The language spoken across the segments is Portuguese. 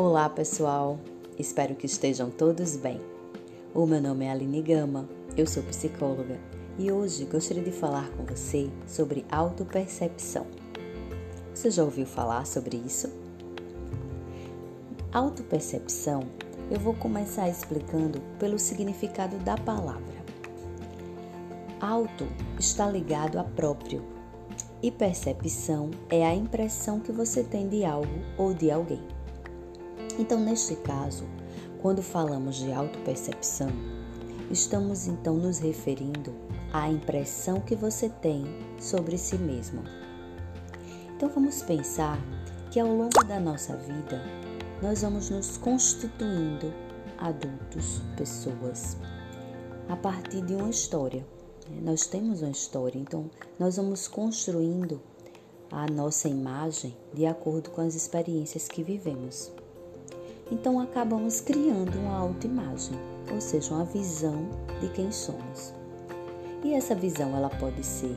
Olá pessoal, espero que estejam todos bem. O meu nome é Aline Gama, eu sou psicóloga e hoje gostaria de falar com você sobre autopercepção. Você já ouviu falar sobre isso? Autopercepção, eu vou começar explicando pelo significado da palavra. Auto está ligado a próprio e percepção é a impressão que você tem de algo ou de alguém. Então, neste caso, quando falamos de autopercepção, estamos então nos referindo à impressão que você tem sobre si mesmo. Então, vamos pensar que ao longo da nossa vida, nós vamos nos constituindo adultos, pessoas, a partir de uma história. Nós temos uma história, então nós vamos construindo a nossa imagem de acordo com as experiências que vivemos. Então acabamos criando uma autoimagem, ou seja, uma visão de quem somos. E essa visão ela pode ser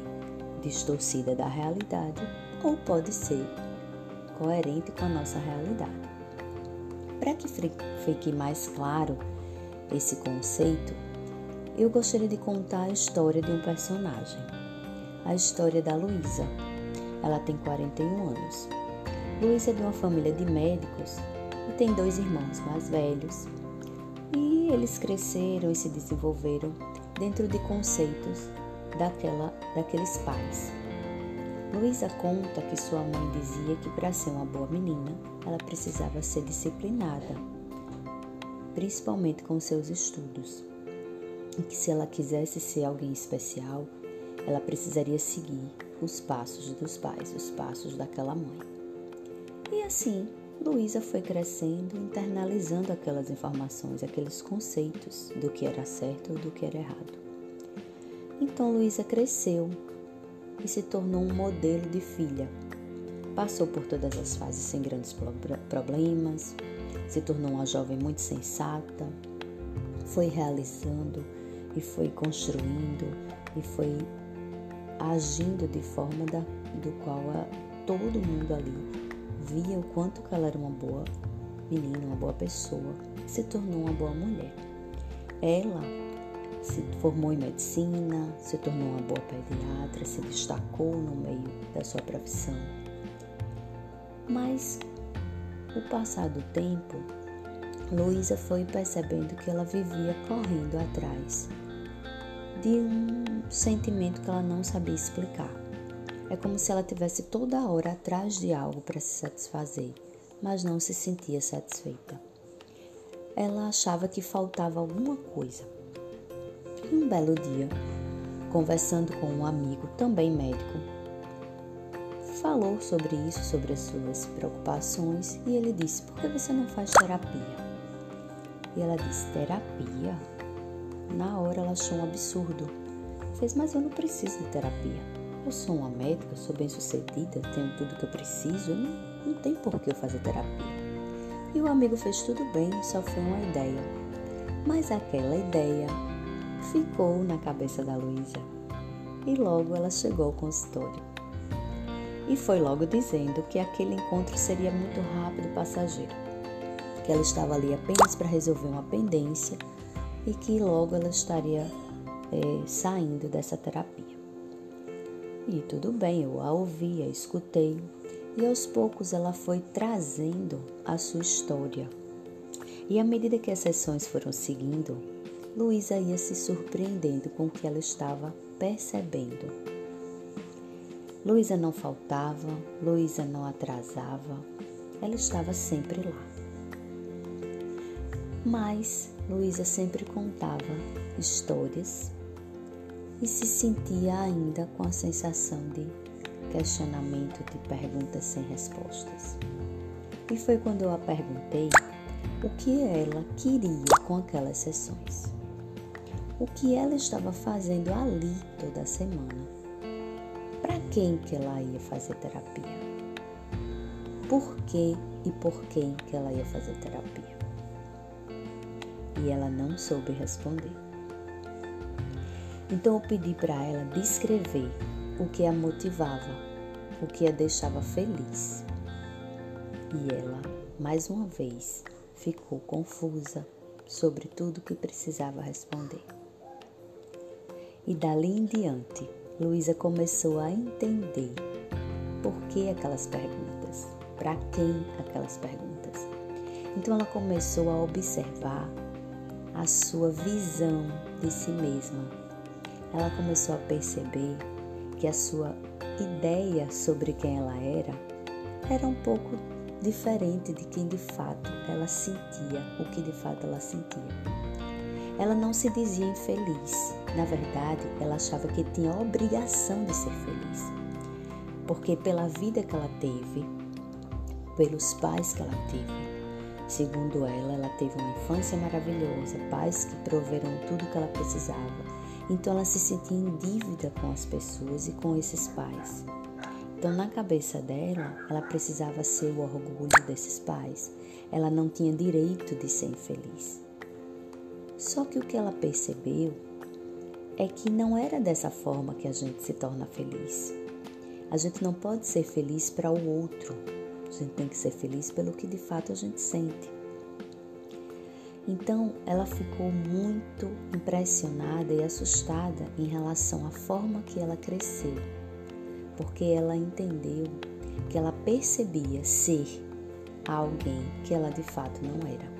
distorcida da realidade ou pode ser coerente com a nossa realidade. Para que fique mais claro esse conceito, eu gostaria de contar a história de um personagem, a história da Luísa. Ela tem 41 anos. Luísa é de uma família de médicos e tem dois irmãos mais velhos. E eles cresceram e se desenvolveram dentro de conceitos daquela, daqueles pais. Luísa conta que sua mãe dizia que para ser uma boa menina, ela precisava ser disciplinada, principalmente com seus estudos, e que se ela quisesse ser alguém especial, ela precisaria seguir os passos dos pais, os passos daquela mãe. E assim, Luísa foi crescendo, internalizando aquelas informações, aqueles conceitos do que era certo ou do que era errado. Então Luísa cresceu e se tornou um modelo de filha. Passou por todas as fases sem grandes problemas, se tornou uma jovem muito sensata, foi realizando e foi construindo e foi agindo de forma da, do qual a, todo mundo ali via o quanto que ela era uma boa menina, uma boa pessoa, se tornou uma boa mulher. Ela se formou em medicina, se tornou uma boa pediatra, se destacou no meio da sua profissão. Mas, o passar do tempo, Luísa foi percebendo que ela vivia correndo atrás de um sentimento que ela não sabia explicar. É como se ela tivesse toda hora atrás de algo para se satisfazer, mas não se sentia satisfeita. Ela achava que faltava alguma coisa. E um belo dia, conversando com um amigo, também médico, falou sobre isso, sobre as suas preocupações, e ele disse: Por que você não faz terapia? E ela disse: Terapia? Na hora ela achou um absurdo. Fez, mas eu não preciso de terapia. Eu sou uma médica, sou bem sucedida, tenho tudo que eu preciso, não, não tem por que eu fazer terapia. E o amigo fez tudo bem, só foi uma ideia. Mas aquela ideia ficou na cabeça da Luísa. E logo ela chegou ao consultório. E foi logo dizendo que aquele encontro seria muito rápido e passageiro. Que ela estava ali apenas para resolver uma pendência e que logo ela estaria é, saindo dessa terapia. E tudo bem, eu a ouvi, a escutei, e aos poucos ela foi trazendo a sua história. E à medida que as sessões foram seguindo, Luísa ia se surpreendendo com o que ela estava percebendo. Luísa não faltava, Luísa não atrasava, ela estava sempre lá. Mas Luísa sempre contava histórias e se sentia ainda com a sensação de questionamento, de perguntas sem respostas. E foi quando eu a perguntei o que ela queria com aquelas sessões. O que ela estava fazendo ali toda semana. Para quem que ela ia fazer terapia? Por que e por quem que ela ia fazer terapia? E ela não soube responder. Então eu pedi para ela descrever o que a motivava, o que a deixava feliz. E ela mais uma vez, ficou confusa sobre tudo que precisava responder. E dali em diante, Luísa começou a entender por que aquelas perguntas, para quem aquelas perguntas. Então ela começou a observar a sua visão de si mesma. Ela começou a perceber que a sua ideia sobre quem ela era era um pouco diferente de quem de fato ela sentia, o que de fato ela sentia. Ela não se dizia infeliz, na verdade, ela achava que tinha a obrigação de ser feliz. Porque pela vida que ela teve, pelos pais que ela teve, segundo ela, ela teve uma infância maravilhosa, pais que proveram tudo que ela precisava. Então ela se sentia em dívida com as pessoas e com esses pais. Então, na cabeça dela, ela precisava ser o orgulho desses pais. Ela não tinha direito de ser infeliz. Só que o que ela percebeu é que não era dessa forma que a gente se torna feliz. A gente não pode ser feliz para o outro. A gente tem que ser feliz pelo que de fato a gente sente. Então, ela ficou muito impressionada e assustada em relação à forma que ela cresceu porque ela entendeu que ela percebia ser alguém que ela de fato não era.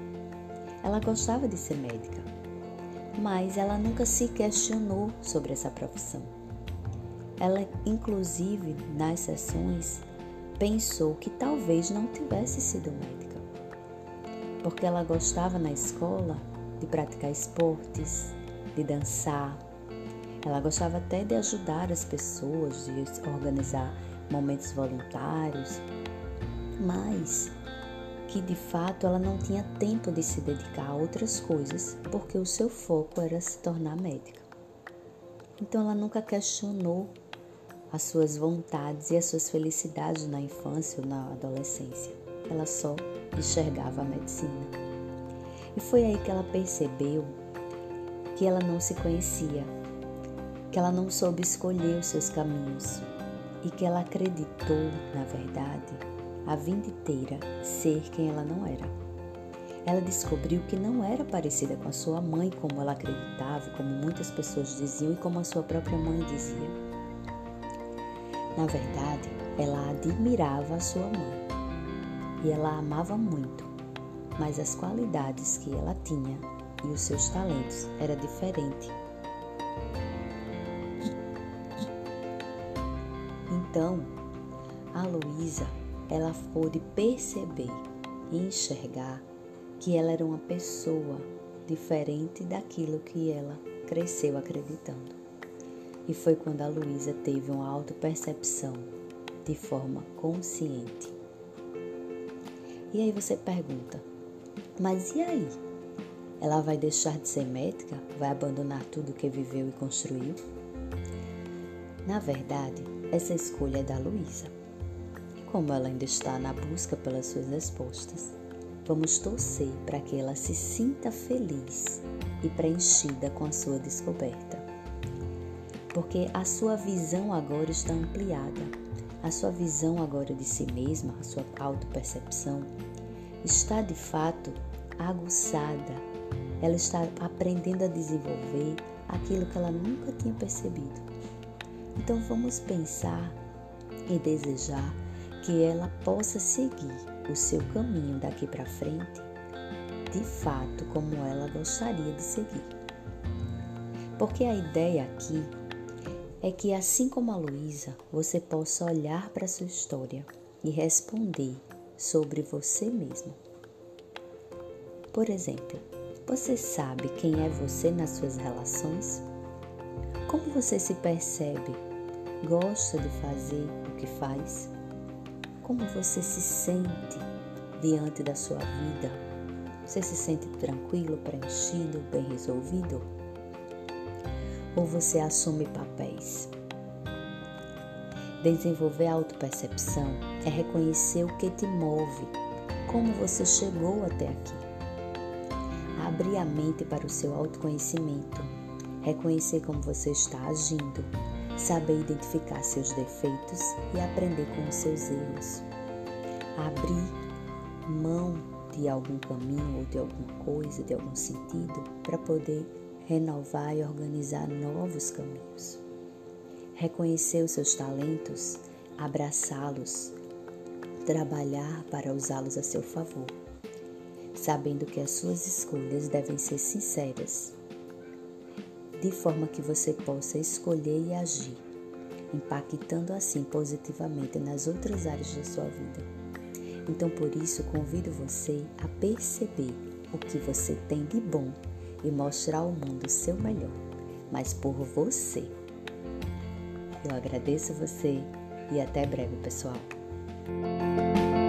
Ela gostava de ser médica, mas ela nunca se questionou sobre essa profissão. Ela, inclusive, nas sessões, pensou que talvez não tivesse sido médica, porque ela gostava na escola de praticar esportes, de dançar, ela gostava até de ajudar as pessoas, de organizar momentos voluntários, mas que de fato ela não tinha tempo de se dedicar a outras coisas porque o seu foco era se tornar médica. Então ela nunca questionou as suas vontades e as suas felicidades na infância ou na adolescência. Ela só enxergava a medicina. E foi aí que ela percebeu que ela não se conhecia, que ela não soube escolher os seus caminhos e que ela acreditou, na verdade, a vida inteira ser quem ela não era. Ela descobriu que não era parecida com a sua mãe, como ela acreditava, como muitas pessoas diziam e como a sua própria mãe dizia. Na verdade, ela admirava a sua mãe e ela amava muito, mas as qualidades que ela tinha e os seus talentos era diferente Então, a Luísa, ela pôde perceber e enxergar que ela era uma pessoa diferente daquilo que ela cresceu acreditando. E foi quando a Luísa teve uma autopercepção de forma consciente. E aí você pergunta: mas e aí? Ela vai deixar de ser médica? Vai abandonar tudo que viveu e construiu? Na verdade, essa escolha é da Luísa. E como ela ainda está na busca pelas suas respostas, vamos torcer para que ela se sinta feliz e preenchida com a sua descoberta. Porque a sua visão agora está ampliada, a sua visão agora de si mesma, a sua autopercepção, está de fato aguçada. Ela está aprendendo a desenvolver aquilo que ela nunca tinha percebido. Então vamos pensar e desejar que ela possa seguir o seu caminho daqui para frente, de fato, como ela gostaria de seguir. Porque a ideia aqui é que, assim como a Luísa, você possa olhar para sua história e responder sobre você mesmo. Por exemplo, você sabe quem é você nas suas relações? Como você se percebe? Gosta de fazer o que faz? Como você se sente diante da sua vida? Você se sente tranquilo, preenchido, bem resolvido? Ou você assume papéis? Desenvolver a autopercepção é reconhecer o que te move, como você chegou até aqui. Abrir a mente para o seu autoconhecimento reconhecer como você está agindo, saber identificar seus defeitos e aprender com os seus erros. Abrir mão de algum caminho ou de alguma coisa, de algum sentido, para poder renovar e organizar novos caminhos. Reconhecer os seus talentos, abraçá-los, trabalhar para usá-los a seu favor, sabendo que as suas escolhas devem ser sinceras, de forma que você possa escolher e agir, impactando assim positivamente nas outras áreas da sua vida. Então, por isso, convido você a perceber o que você tem de bom e mostrar ao mundo o seu melhor, mas por você. Eu agradeço você e até breve, pessoal. Música